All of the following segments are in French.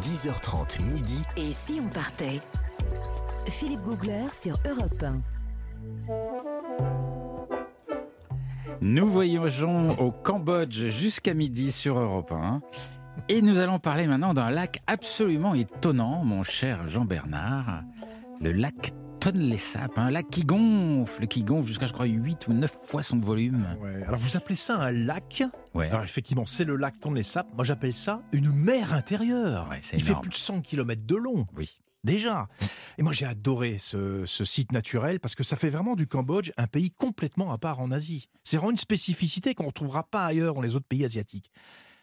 10h30 midi. Et si on partait? Philippe Googler sur Europe 1. Nous voyageons au Cambodge jusqu'à midi sur Europe 1. Et nous allons parler maintenant d'un lac absolument étonnant, mon cher Jean-Bernard. Le lac Tonlé Sap, un lac qui gonfle, qui gonfle jusqu'à, je crois, 8 ou 9 fois son volume. Ouais, Alors vous appelez ça un lac? Ouais. Alors effectivement, c'est le lac Tonlé Sap. Moi j'appelle ça une mer intérieure. Ouais, Il fait plus de 100 km de long. Oui. Déjà. Et moi, j'ai adoré ce, ce site naturel parce que ça fait vraiment du Cambodge un pays complètement à part en Asie. C'est vraiment une spécificité qu'on ne retrouvera pas ailleurs dans les autres pays asiatiques.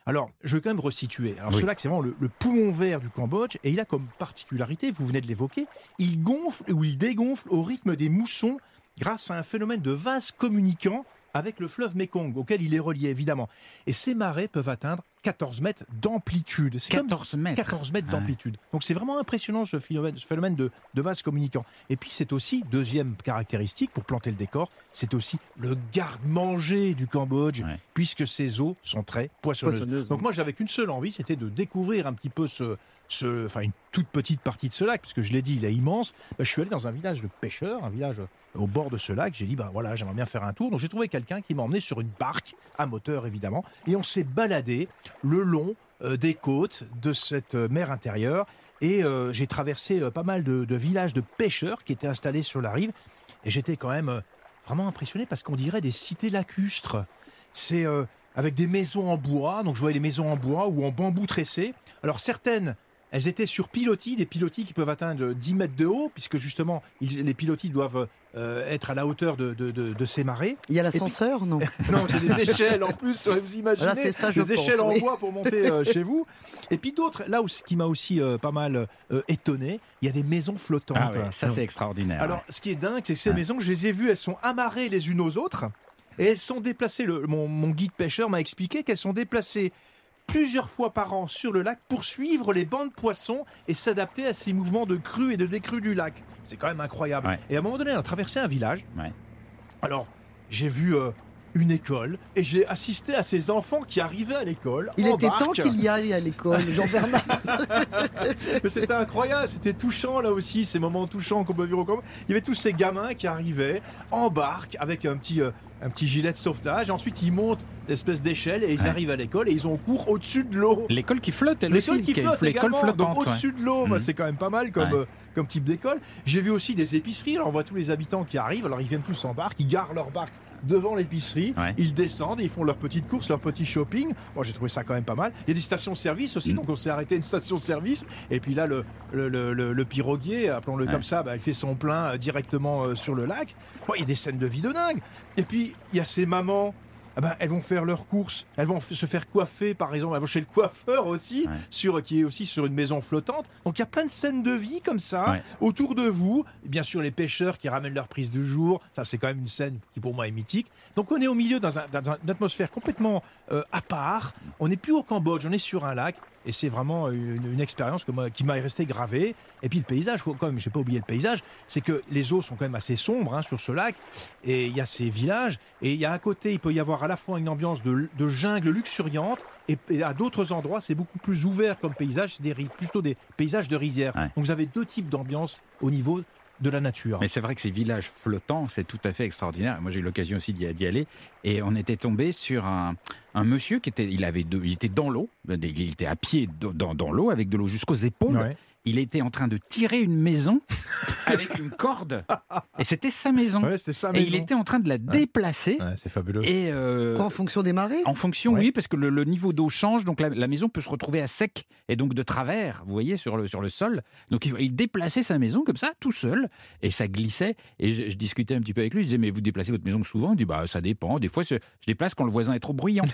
Alors, je vais quand même resituer. Alors, Oui. ce lac, c'est vraiment le, le poumon vert du Cambodge et il a comme particularité, vous venez de l'évoquer, il gonfle ou il dégonfle au rythme des moussons grâce à un phénomène de vase communicant avec le fleuve Mekong, auquel il est relié évidemment. Et ces marées peuvent atteindre 14 mètres d'amplitude. C'est comme 14 mètres. 14 mètres Ouais. d'amplitude. Donc c'est vraiment impressionnant ce phénomène, ce phénomène de, de vase communicant. Et puis c'est aussi, deuxième caractéristique pour planter le décor, c'est aussi le garde-manger du Cambodge, Ouais. puisque ses eaux sont très poissonneuses. Poissonneuse, Donc oui. moi j'avais qu'une seule envie, c'était de découvrir un petit peu ce, ce, enfin une toute petite partie de ce lac, puisque je l'ai dit, il est immense. Ben, je suis allé dans un village de pêcheurs, un village au bord de ce lac. J'ai dit, ben voilà, j'aimerais bien faire un tour. Donc j'ai trouvé quelqu'un qui m'a emmené sur une barque à moteur évidemment, et on s'est baladé le long euh, des côtes de cette euh, mer intérieure. Et euh, j'ai traversé pas mal de, villages de pêcheurs qui étaient installés sur la rive. Et j'étais quand même vraiment impressionné parce qu'on dirait des cités lacustres. C'est avec des maisons en bois. Donc je voyais les maisons en bois ou en bambou tressé. Alors certaines, elles étaient sur pilotis, des pilotis qui peuvent atteindre 10 mètres de haut, puisque justement, ils- les pilotis doivent euh, être à la hauteur de, de- de- de ces marées. Il y a puis- l'ascenseur, non Non, j'ai des échelles en plus, vous imaginez Voilà, c'est ça, je Des pense, échelles en bois pour monter euh, chez vous. Et puis d'autres, là où ce qui m'a aussi euh, pas mal euh, étonné, il y a des maisons flottantes. Ah ouais, ça, c'est extraordinaire. Alors, ouais. ce qui est dingue, c'est que ces Ouais. maisons, je les ai vues, elles sont amarrées les unes aux autres. Et elles sont déplacées, le, mon, mon guide pêcheur m'a expliqué qu'elles sont déplacées plusieurs fois par an sur le lac pour suivre les bancs de poissons et s'adapter à ces mouvements de crue et de décrue du lac. C'est quand même incroyable. Ouais. Et à un moment donné, on a traversé un village. Ouais. Alors, j'ai vu euh, une école et j'ai assisté à ces enfants qui arrivaient à l'école. Il en était temps qu'il y aille à l'école, Jean-Bernard. Mais c'était incroyable, c'était touchant là aussi, ces moments touchants qu'on peut vivre au. Il y avait tous ces gamins qui arrivaient en barque avec un petit, euh, un petit gilet de sauvetage. Ensuite, ils montent l'espèce d'échelle et ils Ouais. arrivent à l'école et ils ont cours au-dessus de l'eau. L'école qui flotte, elle L'école aussi. qui flotte L'école flottante. ouais. au-dessus de l'eau, bah, Mhm. c'est quand même pas mal comme, Ouais. euh, comme type d'école. J'ai vu aussi des épiceries, on voit tous les habitants qui arrivent, alors ils viennent tous en barque, ils garent leur barque devant l'épicerie, Ouais. ils descendent, ils font leurs petites courses, leur petit shopping. Moi j'ai trouvé ça quand même pas mal. Il y a des stations-service aussi, Mhm. donc on s'est arrêté à une station-service, et puis là le, le, le, le- le piroguier, appelons-le Ouais. comme ça, bah, il fait son plein euh, directement euh, sur le lac. Bon, il y a des scènes de vie de dingue. Et puis il y a ces mamans ah ben, elles vont faire leurs courses, elles vont se faire coiffer, par exemple, elles vont chez le coiffeur aussi, Ouais. sur, qui est aussi sur une maison flottante. Donc il y a plein de scènes de vie comme ça, Ouais. autour de vous. Bien sûr, les pêcheurs qui ramènent leur prise du jour, ça c'est quand même une scène qui pour moi est mythique. Donc on est au milieu dans, un- dans un- une atmosphère complètement euh, à part. On n'est plus au Cambodge, on est sur un lac. Et c'est vraiment une, une expérience que moi- qui m'a resté gravée. Et puis le paysage, faut quand même, je n'ai pas oublié le paysage, c'est que les eaux sont quand même assez sombres hein, sur ce lac. Et il y a ces villages. Et il y a à côté, il peut y avoir à la fois une ambiance de, de jungle luxuriante. Et, et à d'autres endroits, c'est beaucoup plus ouvert comme paysage. C'est des, plutôt des paysages de rizières. Ouais. Donc vous avez deux types d'ambiance au niveau de la nature. Mais c'est vrai que ces villages flottants, c'est tout à fait extraordinaire. Moi, j'ai eu l'occasion aussi d'y aller. Et on était tombé sur un, un monsieur qui était, il avait deux- il était dans l'eau, il était à pied dans, dans- dans l'eau avec de l'eau jusqu'aux épaules. Ouais. Il était en train de tirer une maison avec une corde. Et c'était sa maison. Ouais, c'était ça. et il était en train de la déplacer. c'est fabuleux. Et euh, Quoi, en fonction des marées? en fonction, Ouais. oui, parce que le, le niveau d'eau change, donc la, la maison peut se retrouver à sec et donc de travers, vous voyez, sur le, sur le sol. Donc il, il déplaçait sa maison comme ça, tout seul, et ça glissait. Et je, je discutais un petit peu avec lui, je disais, mais vous déplacez votre maison souvent? Il dit, bah ça dépend. Des fois, je, je déplace quand le voisin est trop bruyant.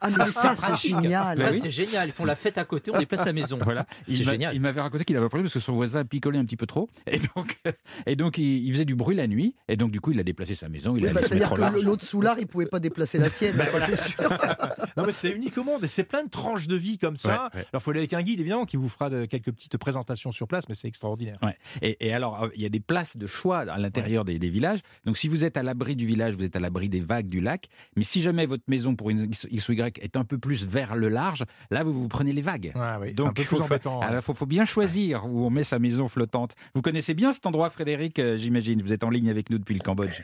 Ah, mais ça, c'est génial. Ça, oui. c'est génial. Ils font la fête à côté, on déplace la maison. Voilà. C'est génial. Il m'avait raconté qu'il avait un problème parce que son voisin picolait un petit peu trop. Et donc, et donc il, il faisait du bruit la nuit. Et donc, du coup, il a déplacé sa maison. Il Oui, a bah, C'est-à-dire que l'autre soulard, il pouvait pas déplacer la sienne, ça c'est sûr. Non, mais c'est unique au monde et c'est plein de tranches de vie comme ça. Ouais, ouais. Alors, il faut aller avec un guide, évidemment, qui vous fera de- quelques petites présentations sur place, mais c'est extraordinaire. Ouais. Et, et alors, euh, il y a des places de choix à l'intérieur des, des villages. Donc, si vous êtes à l'abri du village, vous êtes à l'abri des vagues du lac. Mais si jamais votre maison, pour une X ou Y, est un peu plus vers le large, là, vous, vous prenez les vagues. Ah oui, Donc, il faut, alors, faut, faut bien choisir où on met sa maison flottante. Vous connaissez bien cet endroit, Frédéric, euh, j'imagine. Vous êtes en ligne avec nous depuis le Cambodge.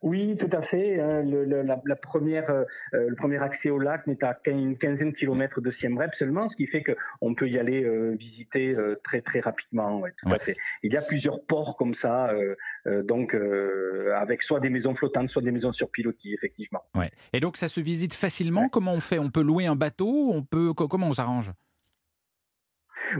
Oui, tout à fait. hein. Le, le- la, la première, euh, le premier accès au lac n'est à une quinzaine de kilomètres de Siem Reap seulement, ce qui fait qu'on peut y aller euh, visiter euh, très très rapidement. ouais, tout Ouais. à fait. Il y a plusieurs ports comme ça, euh, euh, donc euh, avec soit des maisons flottantes, soit des maisons sur pilotis, effectivement. Ouais. Et donc, ça se visite facilement? Comment on fait? On peut louer un bateau? On peut co- Comment on s'arrange?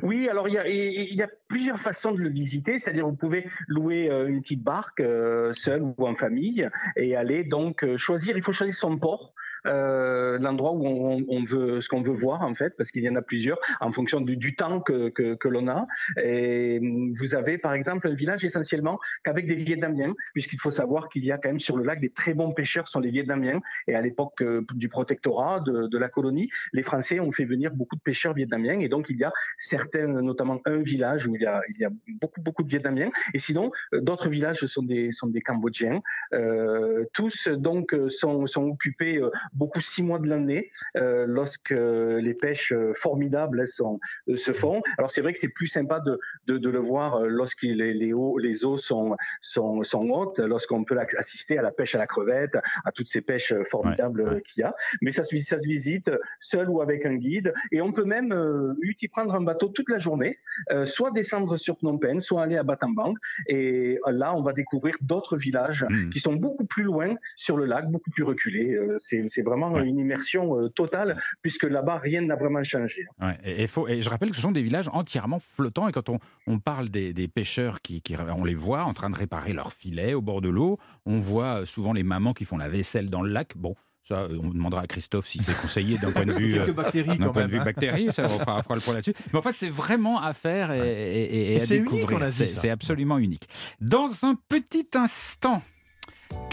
Oui, alors il y a, plusieurs façons de le visiter, c'est-à-dire vous pouvez louer euh, une petite barque euh, seul ou en famille et aller donc euh, choisir. Il faut choisir son port. Euh, l'endroit où on, on veut ce qu'on veut voir en fait parce qu'il y en a plusieurs en fonction du, du temps que, que, que l'on a et hum, vous avez par exemple un village essentiellement qu'avec des Vietnamiens puisqu'il faut savoir qu'il y a quand même sur le lac des très bons pêcheurs sont les Vietnamiens et à l'époque euh, du protectorat de, de la colonie les Français ont fait venir beaucoup de pêcheurs vietnamiens et donc il y a certains, notamment un village où il y a, il y a beaucoup, beaucoup de Vietnamiens. Et sinon, euh, d'autres villages sont des, sont des Cambodgiens. Euh, tous, donc, euh, sont, sont occupés beaucoup six mois de l'année euh, lorsque les pêches euh, formidables elles, sont, euh, se font. Alors, c'est vrai que c'est plus sympa de, de, de le voir euh, lorsque les, les, eaux, les eaux sont, sont, sont hautes, lorsqu'on peut assister à la pêche à la crevette, à toutes ces pêches formidables Ouais, qu'il y a. Mais ça se, ça se visite seul ou avec un guide. Et on peut même euh, prendre un bateau toute la journée, euh, soit descendre sur Phnom Penh, soit aller à Battambang. Et là, on va découvrir d'autres villages Hmm. qui sont beaucoup plus loin sur le lac, beaucoup plus reculés. C'est c'est vraiment Ouais. une immersion euh, totale, puisque là-bas, rien n'a vraiment changé. Ouais, et, et faut, et je rappelle que ce sont des villages entièrement flottants. Et quand on, on parle des, des pêcheurs, qui, qui- on les voit en train de réparer leurs filets au bord de l'eau. On voit souvent les mamans qui font la vaisselle dans le lac. Bon, ça, euh, on demandera à Christophe si c'est conseillé d'un point de vue. euh, Quelques bactéries d'un quand point de vue hein. bactéries, ça, on fera, on fera le point là-dessus. Mais en fait, c'est vraiment à faire et, et- et- et à c'est unique découvrir. C'est absolument unique. Dans un petit instant,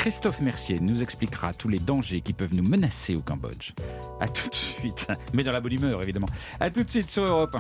Christophe Mercier nous expliquera tous les dangers qui peuvent nous menacer au Cambodge. À tout de suite, mais dans la bonne humeur évidemment. À tout de suite sur Europe 1.